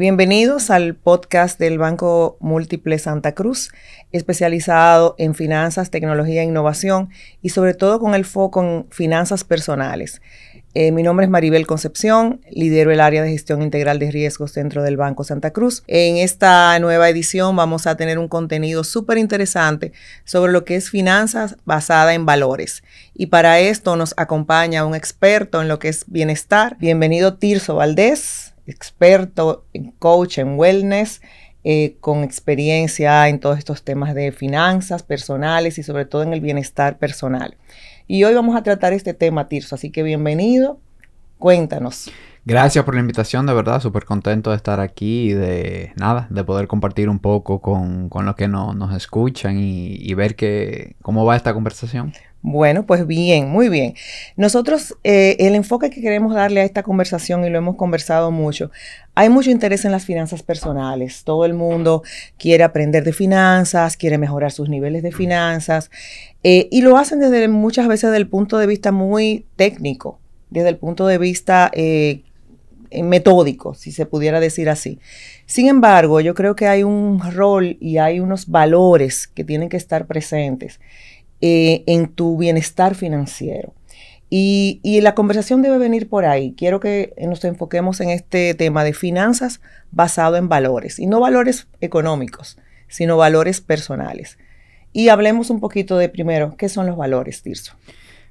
Bienvenidos al podcast del Banco Múltiple Santa Cruz, especializado en finanzas, tecnología e innovación y sobre todo con el foco en finanzas personales. Eh, mi nombre es Maribel Concepción, lidero el área de gestión integral de riesgos dentro del Banco Santa Cruz. En esta nueva edición vamos a tener un contenido súper interesante sobre lo que es finanzas basada en valores. Y para esto nos acompaña un experto en lo que es bienestar. Bienvenido Tirso Valdés, experto en coach en wellness. Eh, con experiencia en todos estos temas de finanzas personales y sobre todo en el bienestar personal. Y hoy vamos a tratar este tema, Tirso, así que bienvenido, cuéntanos. Gracias por la invitación, de verdad, súper contento de estar aquí y de nada, de poder compartir un poco con, con los que nos escuchan y, ver que, cómo va esta conversación. Bueno, pues bien, muy bien. Nosotros, eh, el enfoque que queremos darle a esta conversación, y lo hemos conversado mucho, hay mucho interés en las finanzas personales. Todo el mundo quiere aprender de finanzas, quiere mejorar sus niveles de finanzas, eh, y lo hacen desde muchas veces desde el punto de vista muy técnico, desde el punto de vista eh, metódico, si se pudiera decir así. Sin embargo, yo creo que hay un rol y hay unos valores que tienen que estar presentes eh, en tu bienestar financiero. Y, la conversación debe venir por ahí. Quiero que nos enfoquemos en este tema de finanzas basado en valores, y no valores económicos, sino valores personales. Y hablemos un poquito de primero, ¿qué son los valores, Tirso?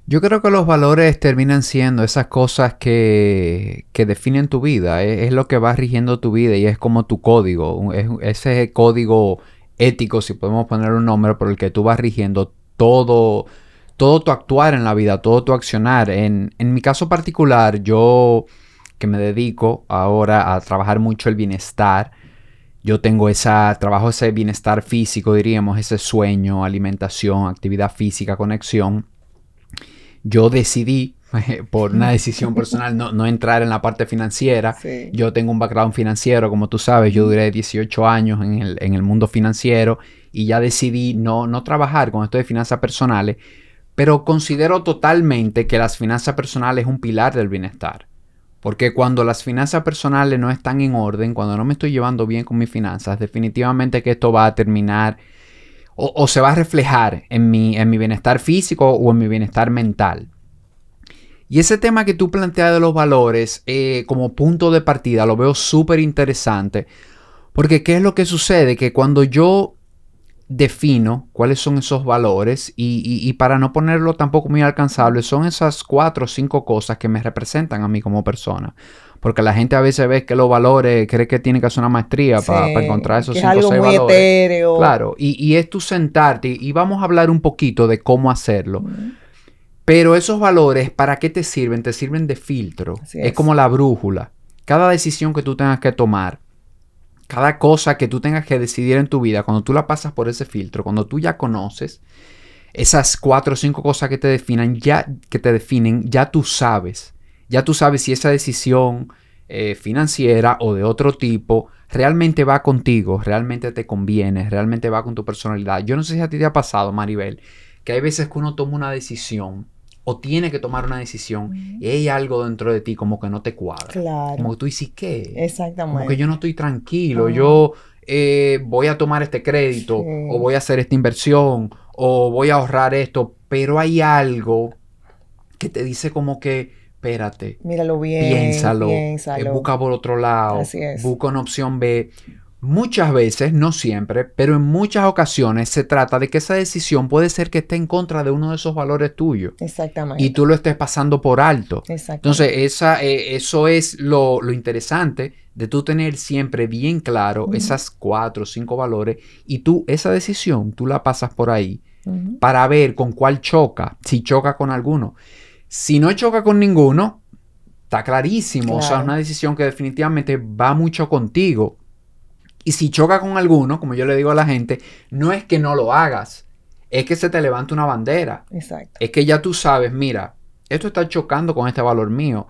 Yo creo que los valores terminan siendo esas cosas que, definen tu vida, es, lo que va rigiendo tu vida y es como tu código, es ese código ético, si podemos poner un nombre, por el que tú vas rigiendo todo, todo tu actuar en la vida, todo tu accionar. En, mi caso particular, yo que me dedico ahora a trabajar mucho el bienestar, yo tengo esa, trabajo ese bienestar físico, diríamos, ese sueño, alimentación, actividad física, conexión. Yo decidí, por una decisión personal, no, entrar en la parte financiera. Yo tengo un background financiero, como tú sabes, yo duré 18 años en el, en el mundo financiero y ya decidí no, no trabajar con esto de finanzas personales, pero considero totalmente que las finanzas personales es un pilar del bienestar. Porque cuando las finanzas personales no están en orden, cuando no me estoy llevando bien con mis finanzas, definitivamente que esto va a terminar o, se va a reflejar en mi, en mi bienestar físico o en mi bienestar mental. Y ese tema que tú planteas de los valores eh, como punto de partida lo veo súper interesante. Porque ¿qué es lo que sucede? Que cuando yo defino cuáles son esos valores y, para no ponerlo tampoco muy alcanzable, son esas cuatro o cinco cosas que me representan a mí como persona. Porque la gente a veces ve que los valores, cree que tiene que hacer una maestría para encontrar esos cinco o seis valores. Claro, y, es tú sentarte y, vamos a hablar un poquito de cómo hacerlo. Pero esos valores, ¿para qué te sirven? Te sirven de filtro. es como la brújula. Cada decisión que tú tengas que tomar, cada cosa que tú tengas que decidir en tu vida, cuando tú la pasas por ese filtro, cuando tú ya conoces esas cuatro o cinco cosas que te definen, ya que te definen, ya tú sabes, ya tú sabes si esa decisión eh, financiera o de otro tipo realmente va contigo, realmente te conviene, realmente va con tu personalidad. Yo no sé si a ti te ha pasado, Maribel, que hay veces que uno toma una decisión o tiene que tomar una decisión y hay algo dentro de ti como que no te cuadra. Claro. Como que tú dices, ¿qué? Exactamente. Como que yo no estoy tranquilo, yo eh, voy a tomar este crédito o voy a hacer esta inversión o voy a ahorrar esto, pero hay algo que te dice como que, espérate, míralo bien, piénsalo, eh, busca por otro lado, busca una opción B. Muchas veces, no siempre, pero en muchas ocasiones se trata de que esa decisión puede ser que esté en contra de uno de esos valores tuyos. Exactamente. Y tú lo estés pasando por alto. Entonces, esa, eh, eso es lo, interesante de tú tener siempre bien claro esas cuatro o cinco valores y tú, esa decisión, tú la pasas por ahí para ver con cuál choca, si choca con alguno. Si no choca con ninguno, está clarísimo. O sea, es una decisión que definitivamente va mucho contigo y si choca con alguno, como yo le digo a la gente, no es que no lo hagas, es que se te levanta una bandera. Exacto. Es que ya tú sabes, mira, esto está chocando con este valor mío.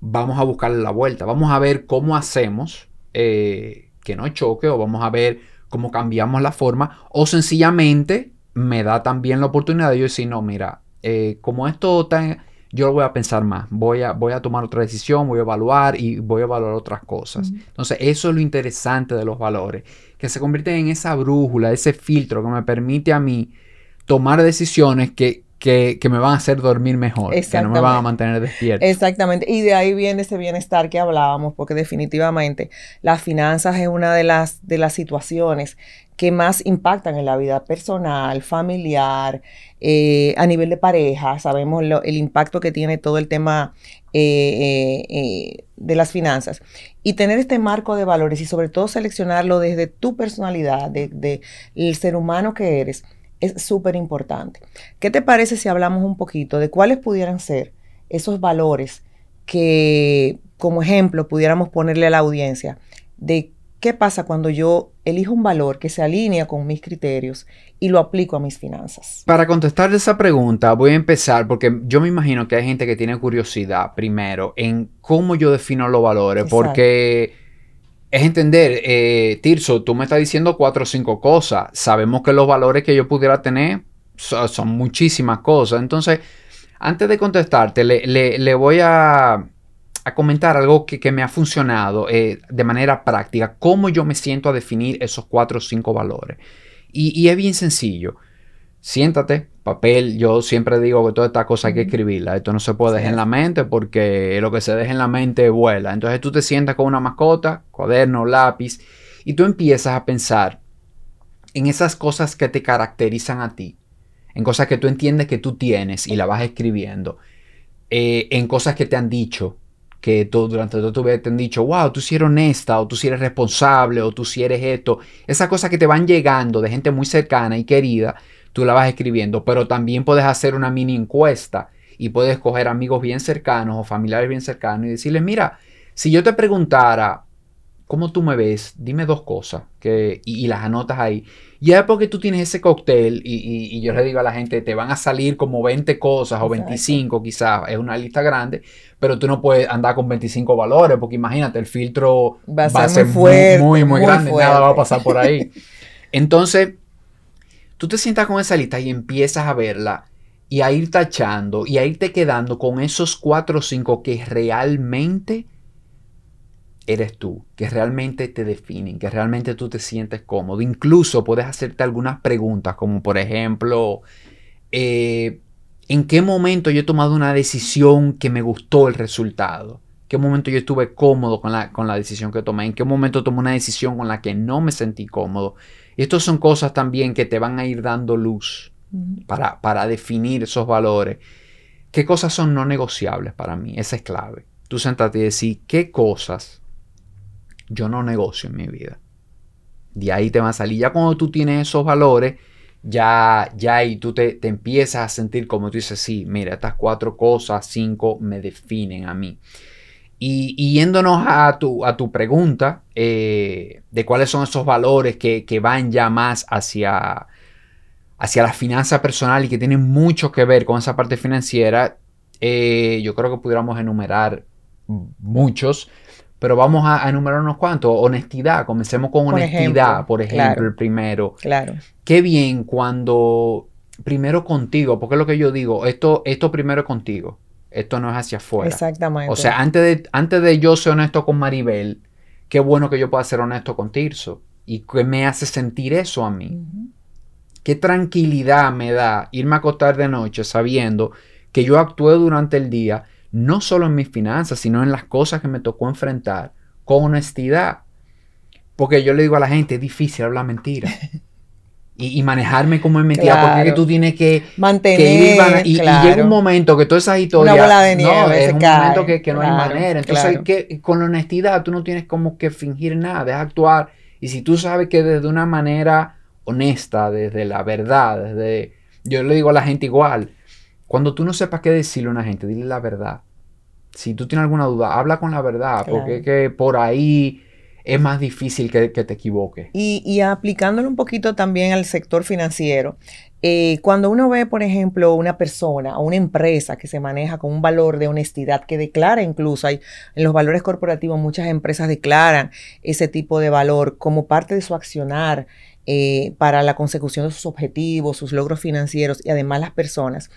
Vamos a buscarle la vuelta. Vamos a ver cómo hacemos eh, que no choque o vamos a ver cómo cambiamos la forma o sencillamente me da también la oportunidad de yo decir, no, mira, eh, como esto está yo lo voy a pensar más, voy a, voy a tomar otra decisión, voy a evaluar y voy a evaluar otras cosas. Entonces, eso es lo interesante de los valores, que se convierten en esa brújula, ese filtro que me permite a mí tomar decisiones que, que, me van a hacer dormir mejor, que no me van a mantener despierto. Exactamente, y de ahí viene ese bienestar que hablábamos, porque definitivamente las finanzas es una de las, de las situaciones que más impactan en la vida personal, familiar, eh, a nivel de pareja. Sabemos el impacto que tiene todo el tema eh, eh, de las finanzas. Y tener este marco de valores y sobre todo seleccionarlo desde tu personalidad, del de, el ser humano que eres, es súper importante. ¿Qué te parece si hablamos un poquito de cuáles pudieran ser esos valores que, como ejemplo, pudiéramos ponerle a la audiencia de ¿Qué pasa cuando yo elijo un valor que se alinea con mis criterios y lo aplico a mis finanzas? Para contestar esa pregunta, voy a empezar porque yo me imagino que hay gente que tiene curiosidad primero en cómo yo defino los valores, porque es entender, eh, Tirso, tú me estás diciendo cuatro o cinco cosas. Sabemos que los valores que yo pudiera tener son, muchísimas cosas. Entonces, antes de contestarte, le voy a a comentar algo que, me ha funcionado eh, de manera práctica, cómo yo me siento a definir esos cuatro o cinco valores. Y, es bien sencillo. Siéntate, papel, yo siempre digo que toda esta cosa hay que escribirla. Esto no se puede dejar en la mente porque lo que se deja en la mente vuela. Entonces tú te sientas con una mascota, cuaderno, lápiz, y tú empiezas a pensar en esas cosas que te caracterizan a ti, en cosas que tú entiendes que tú tienes y la vas escribiendo, eh, en cosas que te han dicho, que tú, durante todo tu vida te han dicho, wow, tú si eres honesta, o tú si eres responsable, o tú si eres esto. Esas cosas que te van llegando de gente muy cercana y querida, tú la vas escribiendo. Pero también puedes hacer una mini encuesta y puedes coger amigos bien cercanos o familiares bien cercanos y decirles, mira, si yo te preguntara, ¿cómo tú me ves? Dime dos cosas que, y, las anotas ahí. Ya porque tú tienes ese cóctel y, yo le digo a la gente, te van a salir como 20 cosas o 25 quizás, es una lista grande, pero tú no puedes andar con 25 valores porque imagínate, el filtro va a ser, muy, muy, muy, grande, nada va a pasar por ahí. Entonces, tú te sientas con esa lista y empiezas a verla y a ir tachando y a irte quedando con esos 4 o 5 que realmente eres tú, que realmente te definen, que realmente tú te sientes cómodo. Incluso puedes hacerte algunas preguntas, como por ejemplo, eh, ¿en qué momento yo he tomado una decisión que me gustó el resultado? ¿En qué momento yo estuve cómodo con la, con la decisión que tomé? ¿En qué momento tomé una decisión con la que no me sentí cómodo? Y estas son cosas también que te van a ir dando luz para, para definir esos valores. ¿Qué cosas son no negociables para mí? Esa es clave. Tú sentarte y decir, ¿qué cosas yo no negocio en mi vida. De ahí te va a salir. Ya cuando tú tienes esos valores, ya, ya ahí tú te, empiezas a sentir como tú dices, sí, mira, estas cuatro cosas, cinco, me definen a mí. Y, yéndonos a tu, a tu pregunta eh, de cuáles son esos valores que, van ya más hacia, hacia la finanza personal y que tienen mucho que ver con esa parte financiera, eh, yo creo que pudiéramos enumerar muchos, pero vamos a, enumerar unos cuantos. Honestidad, comencemos con honestidad, por ejemplo, el primero. Claro. Qué bien cuando primero contigo, porque es lo que yo digo, esto, esto primero es contigo, esto no es hacia afuera. Exactamente. O sea, antes de, antes de yo ser honesto con Maribel, qué bueno que yo pueda ser honesto con Tirso. ¿Y qué me hace sentir eso a mí? Qué tranquilidad me da irme a acostar de noche sabiendo que yo actué durante el día no solo en mis finanzas, sino en las cosas que me tocó enfrentar con honestidad. Porque yo le digo a la gente, es difícil hablar mentira. Y, manejarme como es mentira, porque tú tienes que mantener. y, llega un momento que todas esas historias. no, es un momento que, no hay manera. Entonces, que, con la honestidad tú no tienes como que fingir nada, deja actuar. Y si tú sabes que desde una manera honesta, desde la verdad, desde. Yo le digo a la gente igual, cuando tú no sepas qué decirle a una gente, dile la verdad. Si tú tienes alguna duda, habla con la verdad, porque que por ahí es más difícil que, te equivoques. Y, y, aplicándolo un poquito también al sector financiero, eh, cuando uno ve, por ejemplo, una persona o una empresa que se maneja con un valor de honestidad, que declara incluso, hay, en los valores corporativos muchas empresas declaran ese tipo de valor como parte de su accionar eh, para la consecución de sus objetivos, sus logros financieros y además las personas,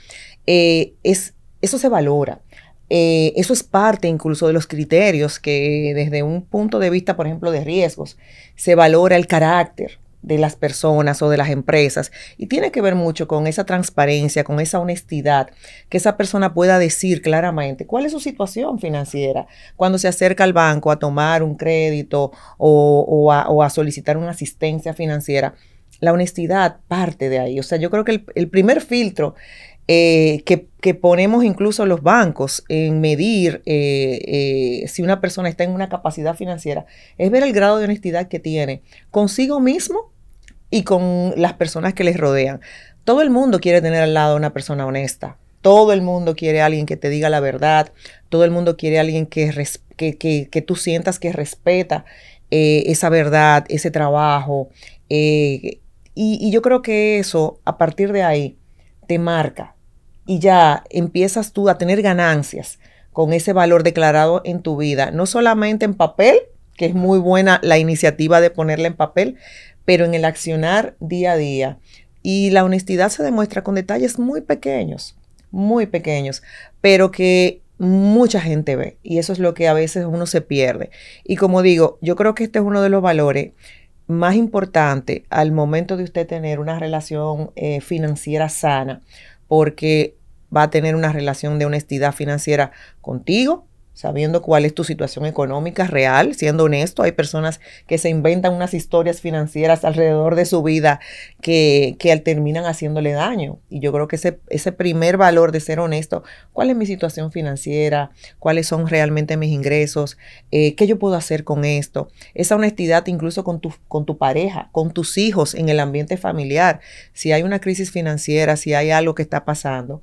eh, es eso se valora. Eh, eso es parte incluso de los criterios que desde un punto de vista, por ejemplo, de riesgos, se valora el carácter de las personas o de las empresas y tiene que ver mucho con esa transparencia, con esa honestidad, que esa persona pueda decir claramente cuál es su situación financiera cuando se acerca al banco a tomar un crédito o, a, solicitar una asistencia financiera. La honestidad parte de ahí. O sea, yo creo que el primer filtro eh, que, ponemos incluso los bancos en medir eh, eh, si una persona está en una capacidad financiera, es ver el grado de honestidad que tiene consigo mismo y con las personas que les rodean. Todo el mundo quiere tener al lado una persona honesta. Todo el mundo quiere alguien que te diga la verdad. Todo el mundo quiere alguien que, que, tú sientas que respeta esa verdad, ese trabajo. y yo creo que eso, a partir de ahí, te marca y ya empiezas tú a tener ganancias con ese valor declarado en tu vida, no solamente en papel, que es muy buena la iniciativa de ponerla en papel, pero en el accionar día a día. Y la honestidad se demuestra con detalles muy pequeños, muy pequeños, pero que mucha gente ve. Y eso es lo que a veces uno se pierde. Y como digo, yo creo que este es uno de los valores más importantes al momento de usted tener una relación eh, financiera sana, porque va a tener una relación de honestidad financiera contigo, sabiendo cuál es tu situación económica real, siendo honesto. Hay personas que se inventan unas historias financieras alrededor de su vida que, que terminan haciéndole daño. Y yo creo que ese, ese primer valor de ser honesto, cuál es mi situación financiera, cuáles son realmente mis ingresos, eh, qué yo puedo hacer con esto. Esa honestidad incluso con tu, con tu pareja, con tus hijos en el ambiente familiar. Si hay una crisis financiera, si hay algo que está pasando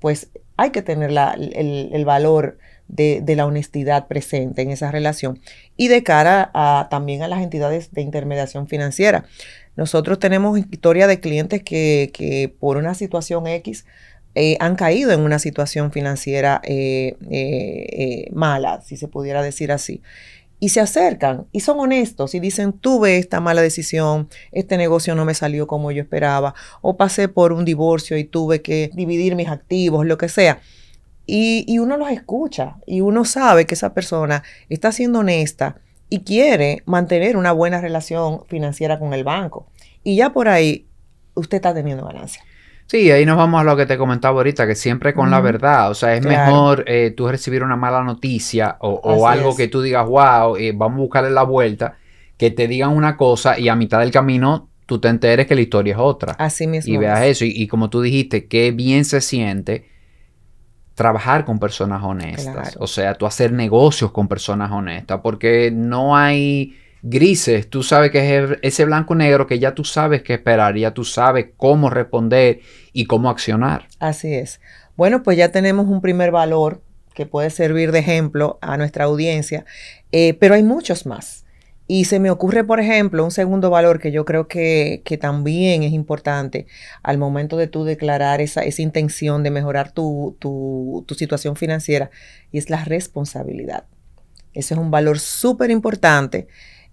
pues hay que tener el, valor de, la honestidad presente en esa relación y de cara a, también a las entidades de intermediación financiera. Nosotros tenemos historia de clientes que, por una situación X eh, han caído en una situación financiera eh, eh, mala, si se pudiera decir así y se acercan y son honestos y dicen, tuve esta mala decisión, este negocio no me salió como yo esperaba, o pasé por un divorcio y tuve que dividir mis activos, lo que sea. Y, y uno los escucha y uno sabe que esa persona está siendo honesta y quiere mantener una buena relación financiera con el banco. Y ya por ahí usted está teniendo ganancia. Sí, ahí nos vamos a lo que te comentaba ahorita, que siempre con la verdad, o sea, es mejor eh, tú recibir una mala noticia o, algo que tú digas, wow, eh, vamos a buscarle la vuelta, que te digan una cosa y a mitad del camino tú te enteres que la historia es otra. Así mismo. Y veas eso, y, como tú dijiste, qué bien se siente trabajar con personas honestas, o sea, tú hacer negocios con personas honestas, porque no hay grises, tú sabes que es ese blanco negro que ya tú sabes qué esperar, ya tú sabes cómo responder y cómo accionar. Así es. Bueno, pues ya tenemos un primer valor que puede servir de ejemplo a nuestra audiencia, eh, pero hay muchos más. Y se me ocurre, por ejemplo, un segundo valor que yo creo que, también es importante al momento de tú declarar esa, esa intención de mejorar tu, tu, tu situación financiera, y es la responsabilidad. Ese es un valor súper importante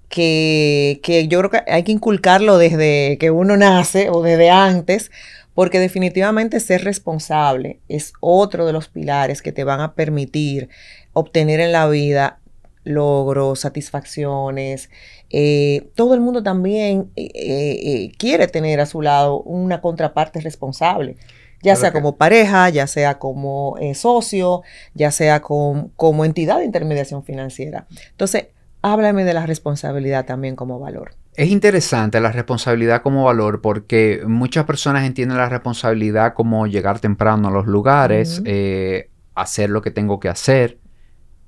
que, que yo creo que hay que inculcarlo desde que uno nace o desde antes, porque definitivamente ser responsable es otro de los pilares que te van a permitir obtener en la vida logros, satisfacciones. Eh, todo el mundo también eh, eh, quiere tener a su lado una contraparte responsable, ya sea como pareja, ya sea como socio, ya sea como entidad de intermediación financiera. Entonces, háblame de la responsabilidad también como valor. Es interesante la responsabilidad como valor porque muchas personas entienden la responsabilidad como llegar temprano a los lugares, eh, hacer lo que tengo que hacer,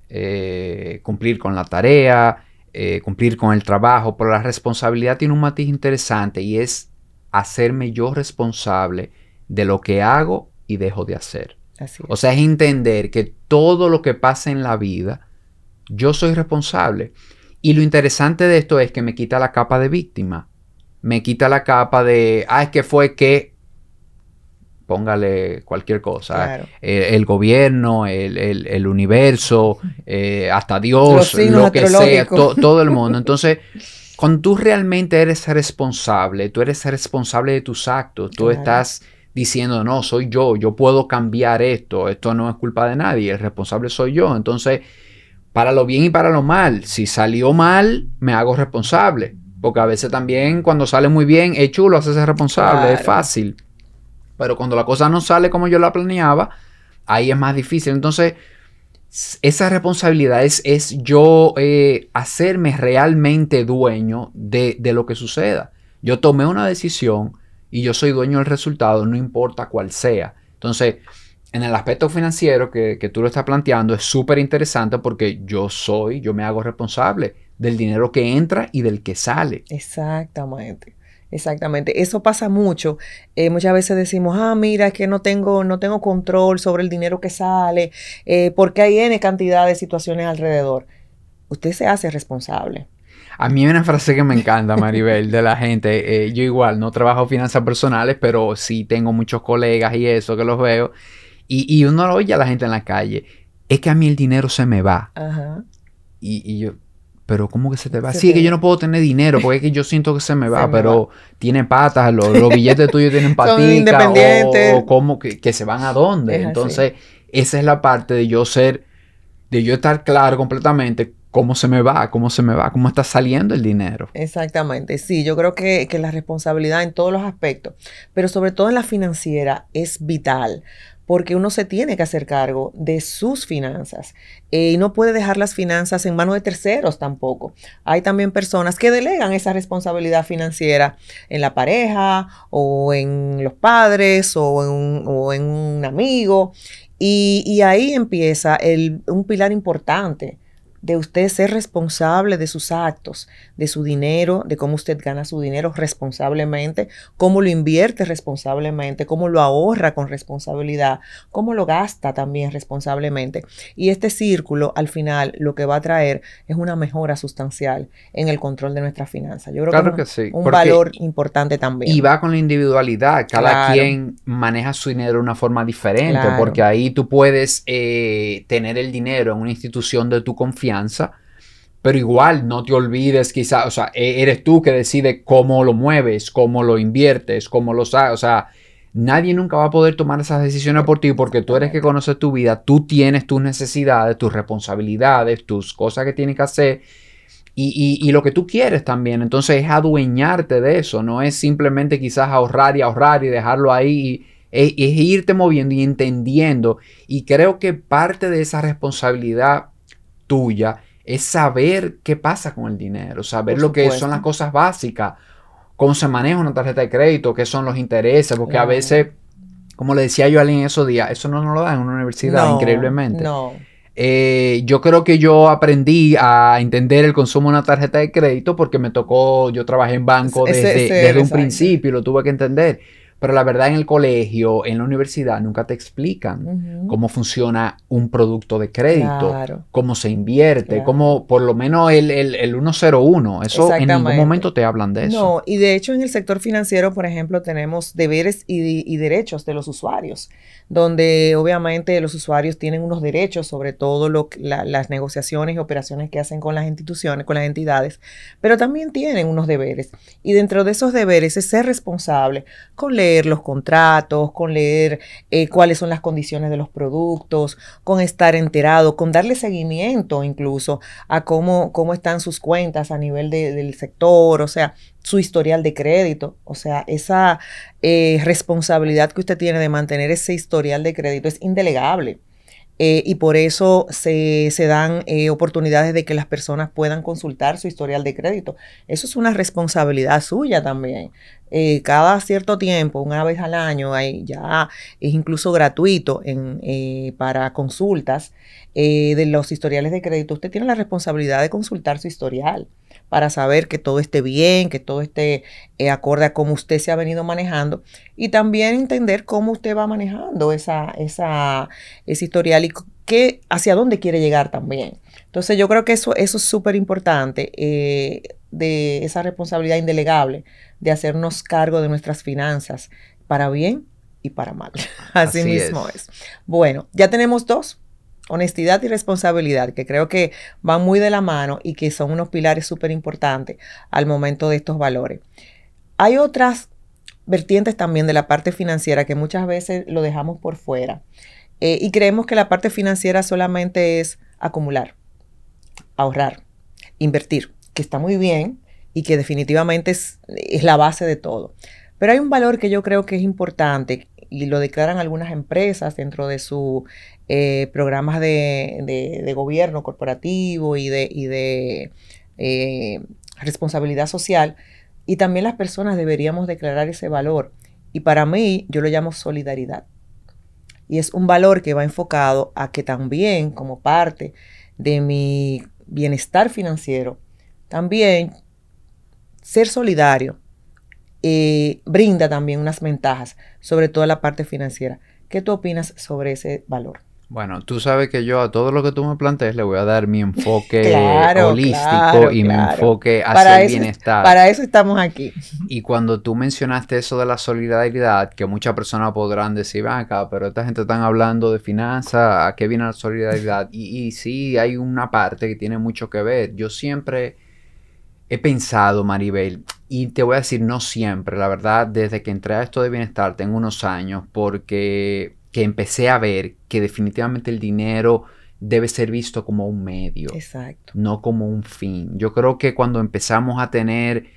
eh, cumplir con la tarea, eh, cumplir con el trabajo, pero la responsabilidad tiene un matiz interesante y es hacerme yo responsable de lo que hago y dejo de hacer. o sea, es entender que todo lo que pasa en la vida, yo soy responsable. Y lo interesante de esto es que me quita la capa de víctima. Me quita la capa de, ah, es que fue que, póngale cualquier cosa, el, gobierno, el, universo, eh, hasta Dios, lo que sea, todo el mundo. Entonces, cuando tú realmente eres responsable, tú eres responsable de tus actos, tú estás diciendo, no, soy yo, yo puedo cambiar esto, esto no es culpa de nadie, el responsable soy yo. Entonces, para lo bien y para lo mal, si salió mal, me hago responsable. Porque a veces también cuando sale muy bien, es chulo hacerse responsable, es fácil. Pero cuando la cosa no sale como yo la planeaba, ahí es más difícil. Entonces, esa responsabilidad es, yo eh, hacerme realmente dueño de, de, lo que suceda. Yo tomé una decisión y yo soy dueño del resultado, no importa cuál sea. Entonces, en el aspecto financiero que, que tú lo estás planteando, es súper interesante porque yo soy, yo me hago responsable del dinero que entra y del que sale. Exactamente. Exactamente, eso pasa mucho. Eh, muchas veces decimos, ah, mira, es que no tengo, no tengo control sobre el dinero que sale, eh, porque hay N cantidad de situaciones alrededor. Usted se hace responsable. A mí hay una frase que me encanta, Maribel, de la gente. Eh, yo igual no trabajo finanzas personales, pero sí tengo muchos colegas y eso que los veo. Y, y uno lo oye a la gente en la calle. Es que a mí el dinero se me va. Ajá. Y, y yo, pero ¿cómo que se te va? sí, es que yo no puedo tener dinero porque es que yo siento que se me va, pero tiene patas, los, billetes tuyos tienen patitas o, o cómo que, se van a dónde. Entonces, esa es la parte de yo ser, de yo estar claro completamente cómo se me va, cómo se me va, cómo está saliendo el dinero. Exactamente, sí, yo creo que, que la responsabilidad en todos los aspectos, pero sobre todo en la financiera es vital porque uno se tiene que hacer cargo de sus finanzas eh, y no puede dejar las finanzas en manos de terceros tampoco. Hay también personas que delegan esa responsabilidad financiera en la pareja o en los padres o en, un amigo y, ahí empieza un pilar importante de usted ser responsable de sus actos, de su dinero, de cómo usted gana su dinero responsablemente, cómo lo invierte responsablemente, cómo lo ahorra con responsabilidad, cómo lo gasta también responsablemente. Y este círculo al final lo que va a traer es una mejora sustancial en el control de nuestras finanzas. Yo creo que, es un, valor importante también. Y va con la individualidad. Cada quien maneja su dinero de una forma diferente, porque ahí tú puedes eh, tener el dinero en una institución de tu confianza pero igual no te olvides quizás, o sea, e-, eres tú que decide cómo lo mueves, cómo lo inviertes, cómo lo sabes, o sea, nadie nunca va a poder tomar esas decisiones por ti porque tú eres que conoces tu vida, tú tienes tus necesidades, tus responsabilidades, tus cosas que tienes que hacer. Y, lo que tú quieres también. Entonces es adueñarte de eso. No es simplemente quizás ahorrar y ahorrar y dejarlo ahí. es, irte moviendo y entendiendo. Y creo que parte de esa responsabilidad tuya es saber qué pasa con el dinero, saber lo que son las cosas básicas, cómo se maneja una tarjeta de crédito, qué son los intereses, porque a veces, como le decía yo a alguien esos días, eso no nos lo dan en una universidad, increíblemente. No. Eh, yo creo que yo aprendí a entender el consumo de una tarjeta de crédito porque me tocó, yo trabajé en banco desde, un principio y lo tuve que entender. Pero la verdad en el colegio, en la universidad, nunca te explican cómo funciona un producto de crédito, cómo se invierte, cómo por lo menos el, el, el 101. Eso en ningún momento te hablan de eso. No, y de hecho en el sector financiero, por ejemplo, tenemos deberes y, y derechos de los usuarios donde obviamente los usuarios tienen unos derechos sobre todo lo, las negociaciones y operaciones que hacen con las instituciones, con las entidades, pero también tienen unos deberes. Y dentro de esos deberes es ser responsable con leer los contratos, con leer eh, cuáles son las condiciones de los productos, con estar enterado, con darle seguimiento incluso a cómo, cómo están sus cuentas a nivel del sector, o sea, su historial de crédito. O sea, esa eh, responsabilidad que usted tiene de mantener ese historial de crédito es indelegable. Eh, y por eso se, dan eh, oportunidades de que las personas puedan consultar su historial de crédito. Eso es una responsabilidad suya también. cada cierto tiempo, una vez al año, hay, ya es incluso gratuito en, para consultas de los historiales de crédito. Usted tiene la responsabilidad de consultar su historial para saber que todo esté bien, que todo esté eh, acorde a cómo usted se ha venido manejando y también entender cómo usted va manejando esa, esa, ese historial y qué, hacia dónde quiere llegar también. Entonces yo creo que eso, eso es súper importante, eh, de esa responsabilidad indelegable de hacernos cargo de nuestras finanzas para bien y para mal. Así, mismo es. Bueno, ya tenemos dos honestidad y responsabilidad, que creo que van muy de la mano y que son unos pilares súper importantes al momento de estos valores. Hay otras vertientes también de la parte financiera que muchas veces lo dejamos por fuera. Eh, y creemos que la parte financiera solamente es acumular, ahorrar, invertir, que está muy bien y que definitivamente es, la base de todo. Pero hay un valor que yo creo que es importante y lo declaran algunas empresas dentro de sus eh, programas de, gobierno corporativo y de, de eh, responsabilidad social. Y también las personas deberíamos declarar ese valor. Y para mí yo lo llamo solidaridad. Y es un valor que va enfocado a que también como parte de mi bienestar financiero, también ser solidario eh, brinda también unas ventajas, sobre todo la parte financiera. ¿Qué tú opinas sobre ese valor? Bueno, tú sabes que yo a todo lo que tú me plantees le voy a dar mi enfoque holístico y mi enfoque hacia el bienestar. Para eso estamos aquí. Y cuando tú mencionaste eso de la solidaridad, que muchas personas podrán decir, acá, pero esta gente están hablando de finanzas, ¿a qué viene la solidaridad? Y, y sí, hay una parte que tiene mucho que ver. Yo siempre he pensado, Maribel, y te voy a decir, no siempre, la verdad, desde que entré a esto de bienestar, tengo unos años, porque que empecé a ver que definitivamente el dinero debe ser visto como un medio, Exacto. no como un fin. Yo creo que cuando empezamos a tener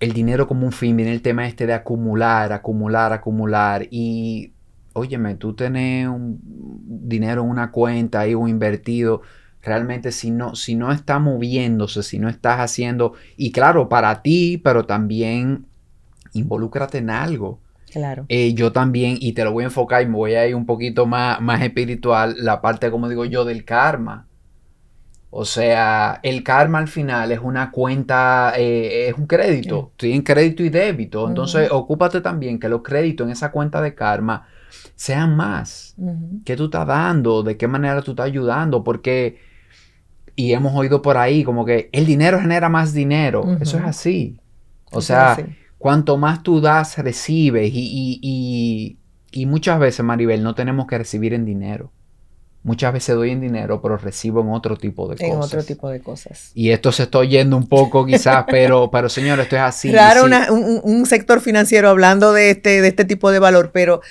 el dinero como un fin, viene el tema este de acumular, acumular, acumular y, óyeme, tú tenés un dinero en una cuenta ahí o invertido, realmente si no, si no está moviéndose, si no estás haciendo, y claro, para ti, pero también involúcrate en algo. Claro. Eh, yo también, y te lo voy a enfocar y me voy a ir un poquito más, más espiritual, la parte, como digo yo, del karma. O sea, el karma al final es una cuenta, eh, es un crédito. Estoy en crédito y débito. Entonces, ocúpate también que los créditos en esa cuenta de karma sean más. ¿Qué tú estás dando? ¿De qué manera tú estás ayudando? Porque, y hemos oído por ahí como que el dinero genera más dinero. Eso es así. O sea, Cuanto más tú das, recibes. Y, muchas veces, Maribel, no tenemos que recibir en dinero. Muchas veces doy en dinero, pero recibo en otro tipo de cosas. En otro tipo de cosas. Y esto se está oyendo un poco quizás, pero, pero señor, esto es así. Claro, un, sector financiero hablando de este, de este tipo de valor, pero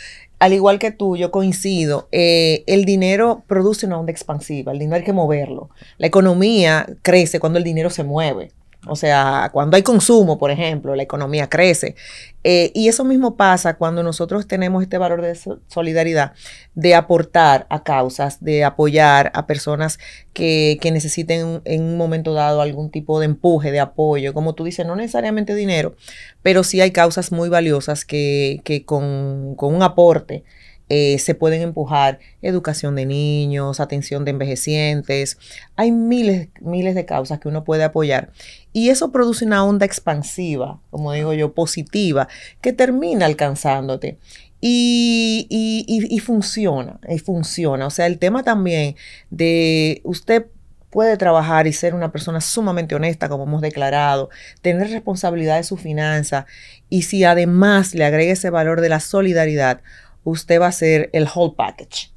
al igual que tú, yo coincido, eh, el dinero produce una onda expansiva, el dinero hay que moverlo. La economía crece cuando el dinero se mueve. O sea, cuando hay consumo, por ejemplo, la economía crece. Eh, y eso mismo pasa cuando nosotros tenemos este valor de solidaridad, de aportar a causas, de apoyar a personas que, necesiten en un momento dado algún tipo de empuje, de apoyo. Como tú dices, no necesariamente dinero, pero sí hay causas muy valiosas que, con, con un aporte eh, se pueden empujar educación de niños, atención de envejecientes. Hay miles, miles de causas que uno puede apoyar. Y eso produce una onda expansiva, como digo yo, positiva, que termina alcanzándote. Y, y, funciona, y funciona. O sea, el tema también de usted puede trabajar y ser una persona sumamente honesta, como hemos declarado, tener responsabilidad de su finanza y si además le agrega ese valor de la solidaridad, usted va a hacer el whole package.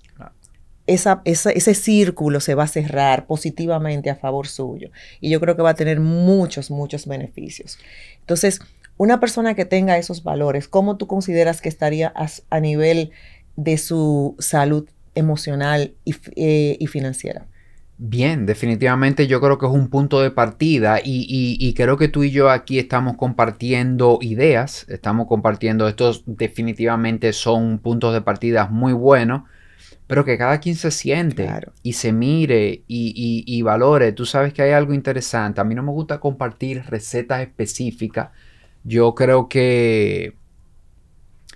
Esa, ese círculo se va a cerrar positivamente a favor suyo. Y yo creo que va a tener muchos, muchos beneficios. Entonces, una persona que tenga esos valores, ¿cómo tú consideras que estaría a, nivel de su salud emocional y eh, financiera? Bien, definitivamente yo creo que es un punto de partida y, creo que tú y yo aquí estamos compartiendo ideas, estamos compartiendo, estos definitivamente son puntos de partida muy buenos, pero que cada quien se siente y se mire y, y valore. Tú sabes que hay algo interesante, a mí no me gusta compartir recetas específicas, yo creo que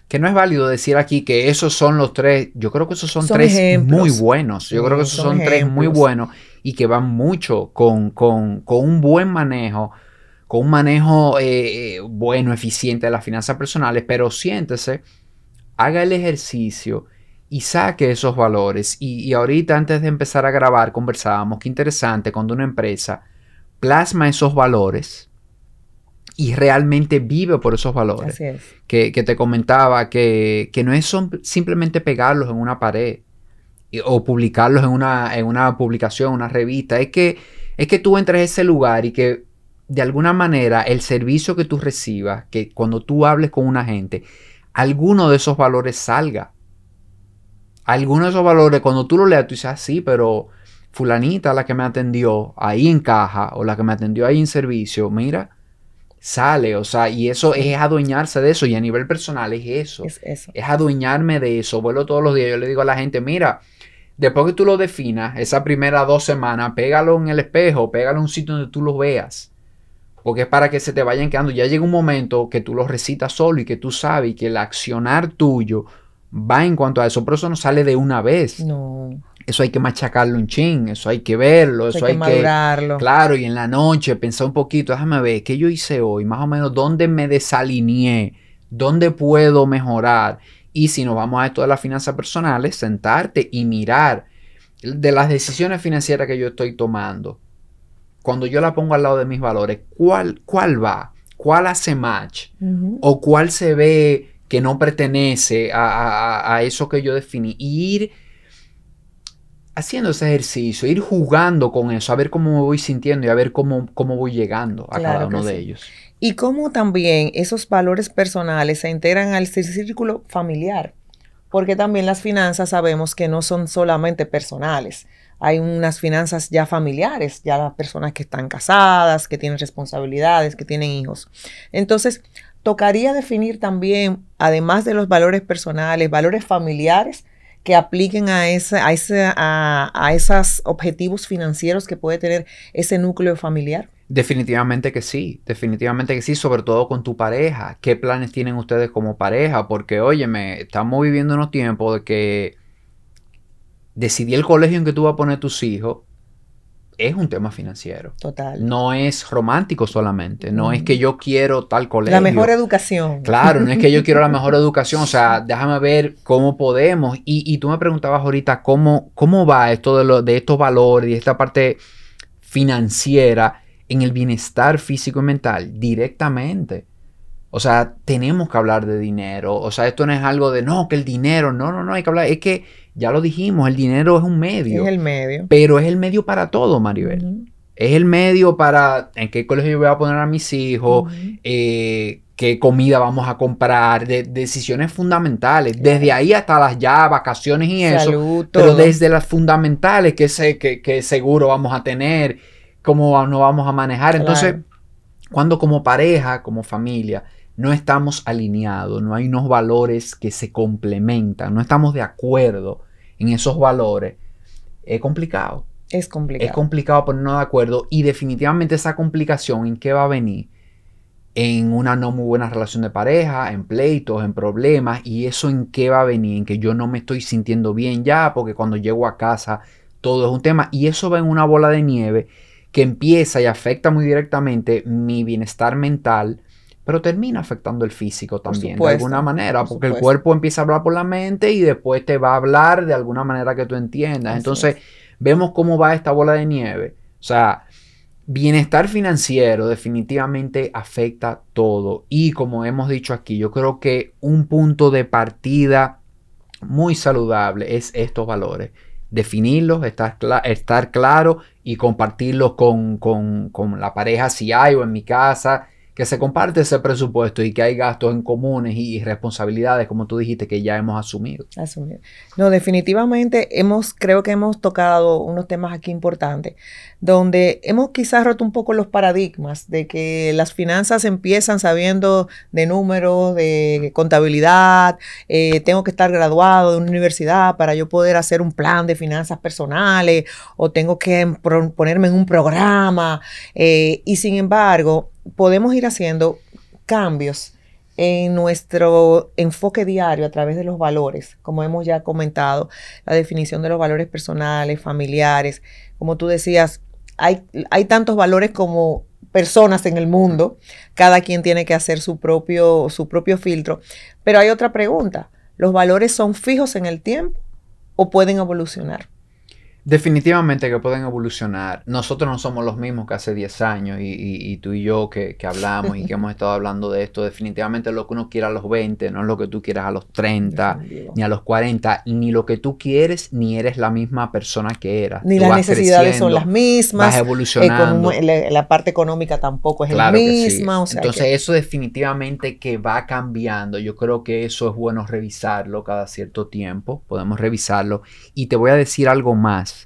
que no es válido decir aquí que esos son los tres, yo creo que esos son, tres muy buenos, yo creo que esos son, tres muy buenos y que van mucho con, un buen manejo, con un manejo eh, bueno, eficiente de las finanzas personales, pero siéntese, haga el ejercicio y saque esos valores. Y, y ahorita antes de empezar a grabar conversábamos, qué interesante cuando una empresa plasma esos valores y realmente vive por esos valores. Así es. Que, te comentaba que, no es simplemente pegarlos en una pared o publicarlos en una, en una publicación, una revista. Es que, es que tú entres a ese lugar y que de alguna manera el servicio que tú recibas, que cuando tú hables con una gente, alguno de esos valores salga. Alguno de esos valores, cuando tú lo leas, tú dices, ah, sí, pero fulanita la que me atendió ahí en caja o la que me atendió ahí en servicio, mira, sale, o sea, y eso es adueñarse de eso y a nivel personal es eso. Es, eso. es adueñarme de eso. Vuelo todos los días, yo le digo a la gente, mira, después que tú lo definas, esa primera dos semanas, pégalo en el espejo, pégalo en un sitio donde tú lo veas. Porque es para que se te vayan quedando. Ya llega un momento que tú lo recitas solo y que tú sabes que el accionar tuyo va en cuanto a eso. Pero eso no sale de una vez. No. Eso hay que machacarlo un chin, eso hay que verlo, eso, hay, que, Claro, y en la noche pensar un poquito, déjame ver, ¿qué yo hice hoy? Más o menos, ¿dónde me desalineé? ¿Dónde puedo mejorar? Y si nos vamos a esto de las finanzas personales, sentarte y mirar de las decisiones financieras que yo estoy tomando. Cuando yo la pongo al lado de mis valores, ¿cuál, cuál va? ¿Cuál hace match? ¿O cuál se ve que no pertenece a, a eso que yo definí? Y ir haciendo ese ejercicio, ir jugando con eso, a ver cómo me voy sintiendo y a ver cómo, cómo voy llegando a cada uno de ellos. Y cómo también esos valores personales se integran al círculo familiar, porque también las finanzas sabemos que no son solamente personales. Hay unas finanzas ya familiares, ya las personas que están casadas, que tienen responsabilidades, que tienen hijos. Entonces, tocaría definir también, además de los valores personales, valores familiares que apliquen a, a, ese, a, esos objetivos financieros que puede tener ese núcleo familiar? Definitivamente que sí, definitivamente que sí, sobre todo con tu pareja. ¿Qué planes tienen ustedes como pareja? Porque, óyeme, estamos viviendo unos tiempos de que decidí el colegio en que tú vas a poner tus hijos es un tema financiero. Total. No es romántico solamente. No es que yo quiero tal colegio. La mejor educación. Claro, no es que yo quiero la mejor educación. O sea, déjame ver cómo podemos. Y, tú me preguntabas ahorita cómo, cómo va esto de, lo, de estos valores y esta parte financiera en el bienestar físico y mental directamente. O sea, tenemos que hablar de dinero. O sea, esto no es algo de no, que el dinero, no, no, no, hay que hablar. Es que ya lo dijimos, el dinero es un medio. Es el medio. Pero es el medio para todo, Maribel. Es el medio para en qué colegio yo voy a poner a mis hijos, eh, qué comida vamos a comprar, de, decisiones fundamentales. Desde ahí hasta las ya vacaciones y eso. pero desde las fundamentales, qué, sé, qué, seguro vamos a tener, cómo nos vamos a manejar. Entonces, cuando como pareja, como familia, no estamos alineados, no hay unos valores que se complementan, no estamos de acuerdo en esos valores, es complicado. Es complicado. Es complicado ponernos de acuerdo y definitivamente esa complicación en qué va a venir en una no muy buena relación de pareja, en pleitos, en problemas y eso en qué va a venir, en que yo no me estoy sintiendo bien ya porque cuando llego a casa todo es un tema y eso va en una bola de nieve que empieza y afecta muy directamente mi bienestar mental, pero termina afectando el físico también, de alguna manera, porque el cuerpo empieza a hablar por la mente y después te va a hablar de alguna manera que tú entiendas. Entonces, vemos cómo va esta bola de nieve. O sea, bienestar financiero definitivamente afecta todo. Y como hemos dicho aquí, yo creo que un punto de partida muy saludable es estos valores. Definirlos, estar, estar claro y compartirlos con, con, con la pareja si hay o en mi casa que se comparte ese presupuesto y que hay gastos en comunes y responsabilidades, como tú dijiste, que ya hemos asumido. Asumido. No, definitivamente hemos, creo que hemos tocado unos temas aquí importantes, donde hemos quizás roto un poco los paradigmas de que las finanzas empiezan sabiendo de números, de contabilidad, eh, tengo que estar graduado de una universidad para yo poder hacer un plan de finanzas personales o tengo que ponerme en un programa. Eh, y sin embargo, podemos ir haciendo cambios en nuestro enfoque diario a través de los valores, como hemos ya comentado, la definición de los valores personales, familiares, como tú decías, hay, hay tantos valores como personas en el mundo, cada quien tiene que hacer su propio, su propio filtro, pero hay otra pregunta, ¿los valores son fijos en el tiempo o pueden evolucionar? Definitivamente que pueden evolucionar. Nosotros no somos los mismos que hace 10 años y, tú y yo que, hablamos y que hemos estado hablando de esto. Definitivamente lo que uno quiere a los 20 no es lo que tú quieras a los 30, ni a los 40, ni lo que tú quieres, ni eres la misma persona que eras. Ni las necesidades son las mismas. Vas evolucionando. la, parte económica tampoco es la misma. Entonces eso definitivamente que va cambiando. Yo creo que eso es bueno revisarlo cada cierto tiempo. Podemos revisarlo. Y te voy a decir algo más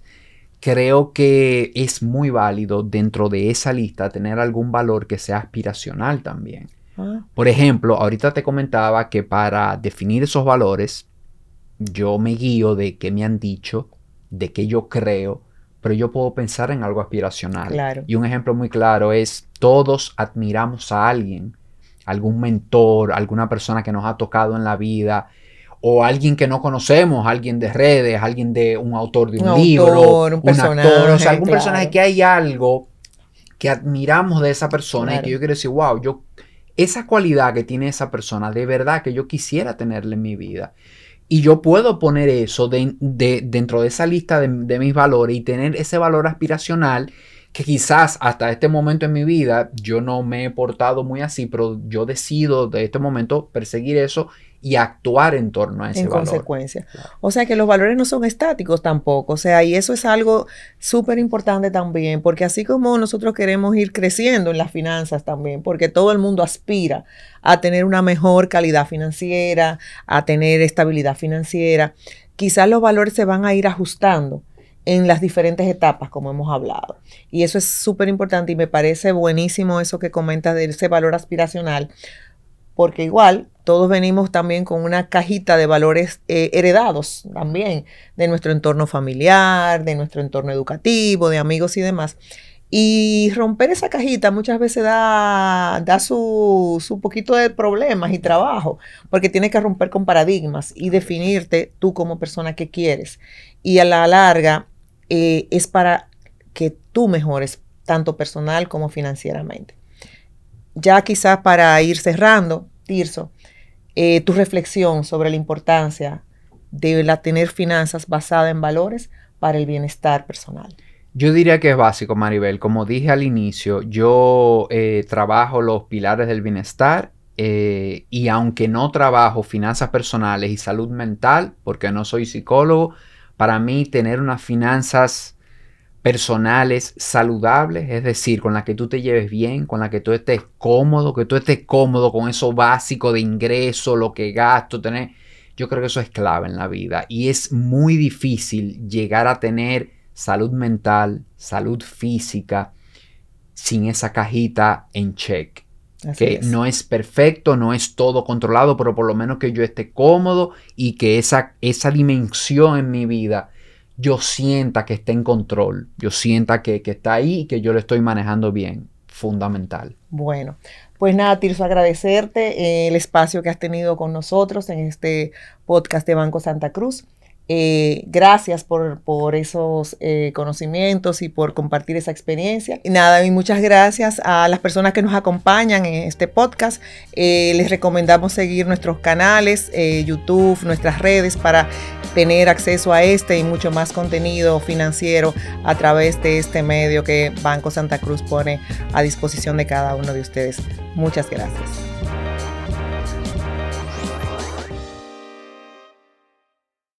creo que es muy válido dentro de esa lista tener algún valor que sea aspiracional también. Ah. Por ejemplo, ahorita te comentaba que para definir esos valores, yo me guío de qué me han dicho, de qué yo creo, pero yo puedo pensar en algo aspiracional. Y un ejemplo muy claro es, todos admiramos a alguien, algún mentor, alguna persona que nos ha tocado en la vida, o alguien que no conocemos, alguien de redes, alguien de un autor de un, libro, un, personaje, actor, o sea, algún personaje que hay algo que admiramos de esa persona y que yo quiero decir, wow, yo, esa cualidad que tiene esa persona, de verdad que yo quisiera tenerla en mi vida. Y yo puedo poner eso de, dentro de esa lista de, de mis valores y tener ese valor aspiracional que quizás hasta este momento en mi vida yo no me he portado muy así, pero yo decido de este momento perseguir eso y actuar en torno a ese en consecuencia. O sea que los valores no son estáticos tampoco. O sea, y eso es algo súper importante también, porque así como nosotros queremos ir creciendo en las finanzas también, porque todo el mundo aspira a tener una mejor calidad financiera, a tener estabilidad financiera, quizás los valores se van a ir ajustando en las diferentes etapas, como hemos hablado. Y eso es súper importante y me parece buenísimo eso que comentas de ese valor aspiracional, porque igual todos venimos también con una cajita de valores eh, heredados también de nuestro entorno familiar, de nuestro entorno educativo, de amigos y demás. Y romper esa cajita muchas veces da, da su, su, poquito de problemas y trabajo, porque tienes que romper con paradigmas y definirte tú como persona que quieres. Y a la larga eh, es para que tú mejores, tanto personal como financieramente. Ya quizás para ir cerrando, Tirso, eh, tu reflexión sobre la importancia de la tener finanzas basadas en valores para el bienestar personal. Yo diría que es básico, Maribel. Como dije al inicio, yo eh, trabajo los pilares del bienestar eh, y aunque no trabajo finanzas personales y salud mental, porque no soy psicólogo, para mí tener unas finanzas personales saludables, es decir, con las que tú te lleves bien, con las que tú estés cómodo, que tú estés cómodo con eso básico de ingreso, lo que gasto, tener, yo creo que eso es clave en la vida y es muy difícil llegar a tener salud mental, salud física sin esa cajita en check. que no es perfecto, no es todo controlado, pero por lo menos que yo esté cómodo y que esa, esa dimensión en mi vida yo sienta que está en control, yo sienta que, está ahí y que yo lo estoy manejando bien. Fundamental. Bueno, pues nada, Tirso, agradecerte eh, el espacio que has tenido con nosotros en este podcast de Banco Santa Cruz. Eh, gracias por, por esos eh, conocimientos y por compartir esa experiencia. Y nada, y muchas gracias a las personas que nos acompañan en este podcast. Eh, les recomendamos seguir nuestros canales, YouTube, nuestras redes para tener acceso a este y mucho más contenido financiero a través de este medio que Banco Santa Cruz pone a disposición de cada uno de ustedes. Muchas gracias.